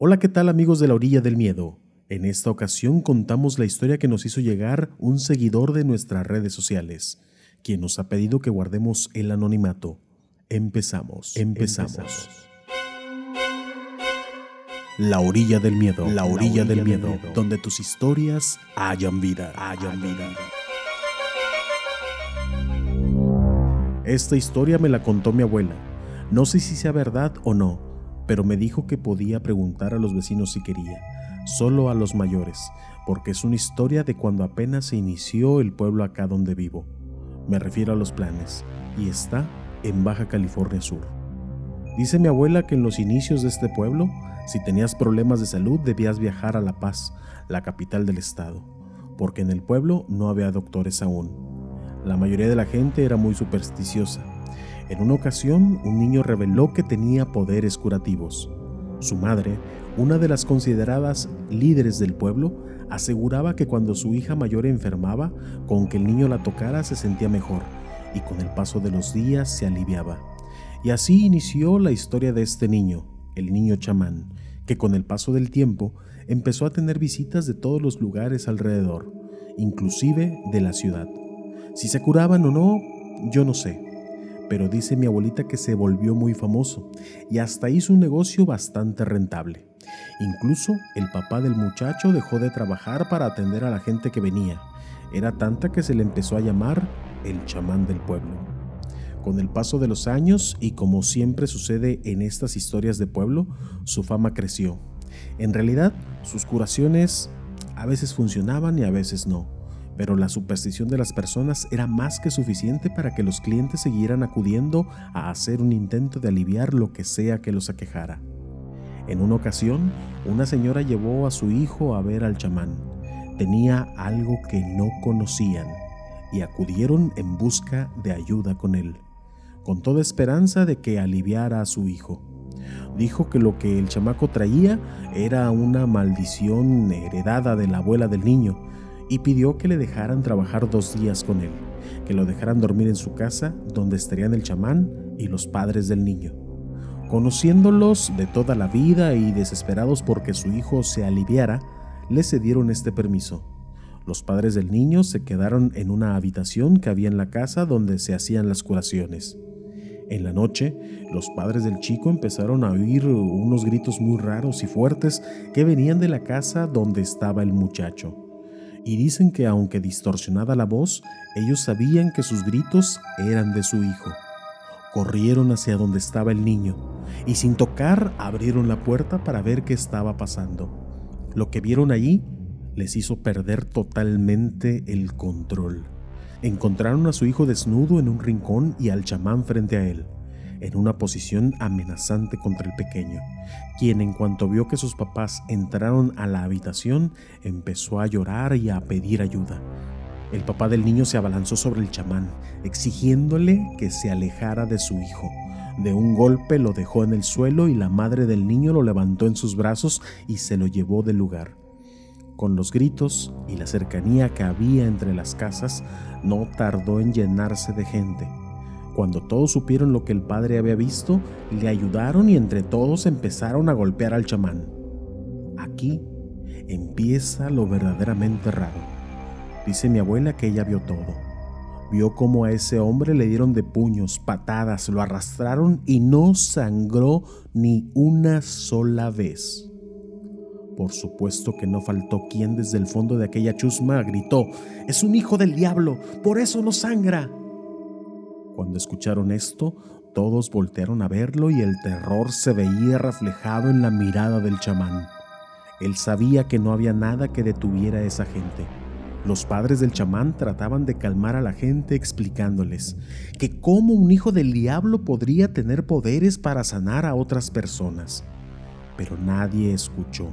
Hola, ¿qué tal amigos de la orilla del miedo? En esta ocasión contamos la historia que nos hizo llegar un seguidor de nuestras redes sociales, quien nos ha pedido que guardemos el anonimato. Empezamos, empezamos. La orilla del miedo, la orilla, del, miedo, donde tus historias hayan vida, hayan vida. Esta historia me la contó mi abuela. No sé si sea verdad o no, pero me dijo que podía preguntar a los vecinos si quería, solo a los mayores, porque es una historia de cuando apenas se inició el pueblo acá donde vivo. Me refiero a los planes, y está en Baja California Sur. Dice mi abuela que en los inicios de este pueblo, si tenías problemas de salud debías viajar a La Paz, la capital del estado, porque en el pueblo no había doctores aún. La mayoría de la gente era muy supersticiosa en una ocasión, un niño reveló que tenía poderes curativos. Su madre, una de las consideradas líderes del pueblo, aseguraba que cuando su hija mayor enfermaba, con que el niño la tocara se sentía mejor y con el paso de los días se aliviaba. Y así inició la historia de este niño, el niño chamán, que con el paso del tiempo empezó a tener visitas de todos los lugares alrededor, inclusive de la ciudad. Si se curaban o no, yo no sé, pero dice mi abuelita que se volvió muy famoso y hasta hizo un negocio bastante rentable. Incluso el papá del muchacho dejó de trabajar para atender a la gente que venía. Era tanta que se le empezó a llamar el chamán del pueblo. Con el paso de los años y como siempre sucede en estas historias de pueblo, su fama creció. En realidad, sus curaciones a veces funcionaban y a veces no pero la superstición de las personas era más que suficiente para que los clientes siguieran acudiendo a hacer un intento de aliviar lo que sea que los aquejara. En una ocasión, una señora llevó a su hijo a ver al chamán. Tenía algo que no conocían y acudieron en busca de ayuda con él, con toda esperanza de que aliviara a su hijo. Dijo que lo que el chamaco traía era una maldición heredada de la abuela del niño, y pidió que le dejaran trabajar dos días con él, que lo dejaran dormir en su casa donde estarían el chamán y los padres del niño. Conociéndolos de toda la vida y desesperados porque su hijo se aliviara, le cedieron este permiso. Los padres del niño se quedaron en una habitación que había en la casa donde se hacían las curaciones. En la noche, los padres del chico empezaron a oír unos gritos muy raros y fuertes que venían de la casa donde estaba el muchacho y dicen que aunque distorsionada la voz, ellos sabían que sus gritos eran de su hijo. Corrieron hacia donde estaba el niño y sin tocar abrieron la puerta para ver qué estaba pasando. Lo que vieron allí les hizo perder totalmente el control. Encontraron a su hijo desnudo en un rincón y al chamán frente a él en una posición amenazante contra el pequeño, quien en cuanto vio que sus papás entraron a la habitación empezó a llorar y a pedir ayuda. El papá del niño se abalanzó sobre el chamán, exigiéndole que se alejara de su hijo. De un golpe lo dejó en el suelo y la madre del niño lo levantó en sus brazos y se lo llevó del lugar. Con los gritos y la cercanía que había entre las casas, no tardó en llenarse de gente. Cuando todos supieron lo que el padre había visto, le ayudaron y entre todos empezaron a golpear al chamán. Aquí empieza lo verdaderamente raro. Dice mi abuela que ella vio todo. Vio cómo a ese hombre le dieron de puños, patadas, lo arrastraron y no sangró ni una sola vez. Por supuesto que no faltó quien desde el fondo de aquella chusma gritó, es un hijo del diablo, por eso no sangra. Cuando escucharon esto, todos voltearon a verlo y el terror se veía reflejado en la mirada del chamán. Él sabía que no había nada que detuviera a esa gente. Los padres del chamán trataban de calmar a la gente explicándoles que cómo un hijo del diablo podría tener poderes para sanar a otras personas. Pero nadie escuchó.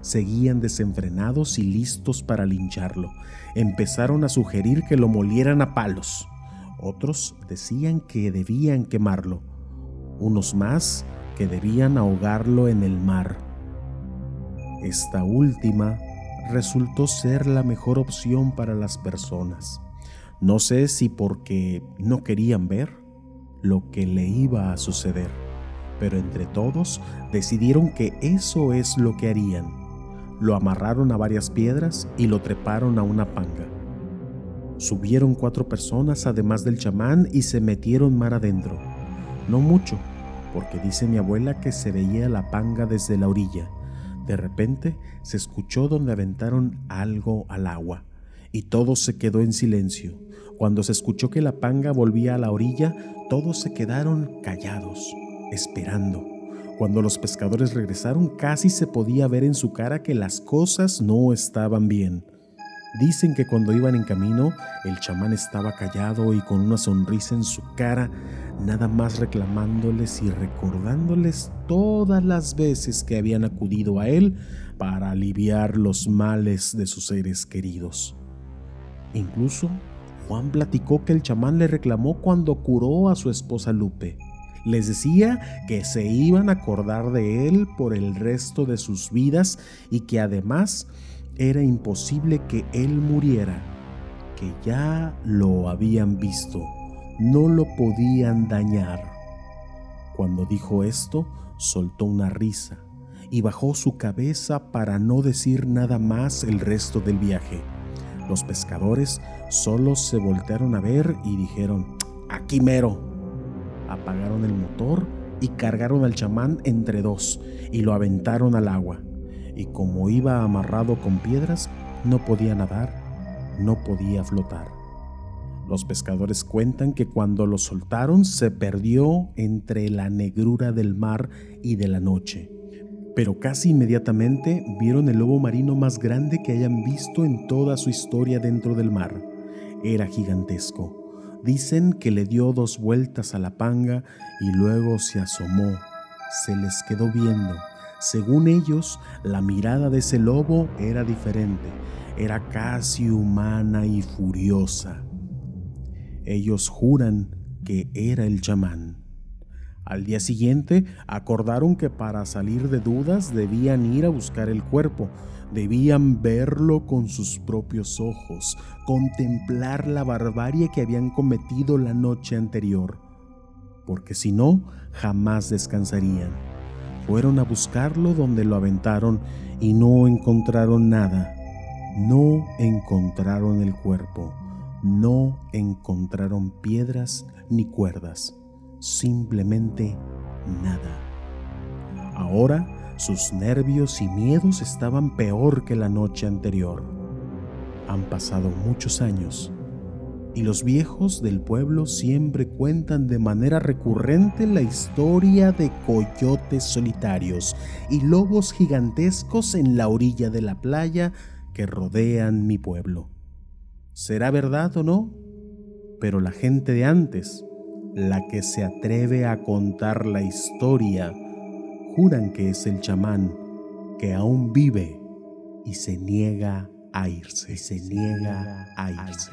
Seguían desenfrenados y listos para lincharlo. Empezaron a sugerir que lo molieran a palos. Otros decían que debían quemarlo, unos más que debían ahogarlo en el mar. Esta última resultó ser la mejor opción para las personas. No sé si porque no querían ver lo que le iba a suceder, pero entre todos decidieron que eso es lo que harían. Lo amarraron a varias piedras y lo treparon a una panga. Subieron cuatro personas además del chamán y se metieron mar adentro. No mucho, porque dice mi abuela que se veía la panga desde la orilla. De repente se escuchó donde aventaron algo al agua y todo se quedó en silencio. Cuando se escuchó que la panga volvía a la orilla, todos se quedaron callados esperando. Cuando los pescadores regresaron casi se podía ver en su cara que las cosas no estaban bien. Dicen que cuando iban en camino, el chamán estaba callado y con una sonrisa en su cara, nada más reclamándoles y recordándoles todas las veces que habían acudido a él para aliviar los males de sus seres queridos. Incluso Juan platicó que el chamán le reclamó cuando curó a su esposa Lupe les decía que se iban a acordar de él por el resto de sus vidas y que además era imposible que él muriera, que ya lo habían visto, no lo podían dañar. Cuando dijo esto, soltó una risa y bajó su cabeza para no decir nada más el resto del viaje. Los pescadores solo se voltearon a ver y dijeron, aquí mero, apagaron el motor y cargaron al chamán entre dos y lo aventaron al agua. Y como iba amarrado con piedras, no podía nadar, no podía flotar. Los pescadores cuentan que cuando lo soltaron se perdió entre la negrura del mar y de la noche. Pero casi inmediatamente vieron el lobo marino más grande que hayan visto en toda su historia dentro del mar. Era gigantesco Dicen que le dio dos vueltas a la panga y luego se asomó. Se les quedó viendo. Según ellos, la mirada de ese lobo era diferente. Era casi humana y furiosa. Ellos juran que era el chamán. Al día siguiente acordaron que para salir de dudas debían ir a buscar el cuerpo, Debían verlo con sus propios ojos, contemplar la barbarie que habían cometido la noche anterior, porque si no, jamás descansarían. Fueron a buscarlo donde lo aventaron y no encontraron nada. No encontraron el cuerpo, no encontraron piedras ni cuerdas, simplemente nada. Ahora sus nervios y miedos estaban peor que la noche anterior. Han pasado muchos años y los viejos del pueblo siempre cuentan de manera recurrente la historia de coyotes solitarios y lobos gigantescos en la orilla de la playa que rodean mi pueblo. ¿Será verdad o no? Pero la gente de antes, la que se atreve a contar la historia, juran que es el chamán que aún vive y se niega a irse, se niega a irse.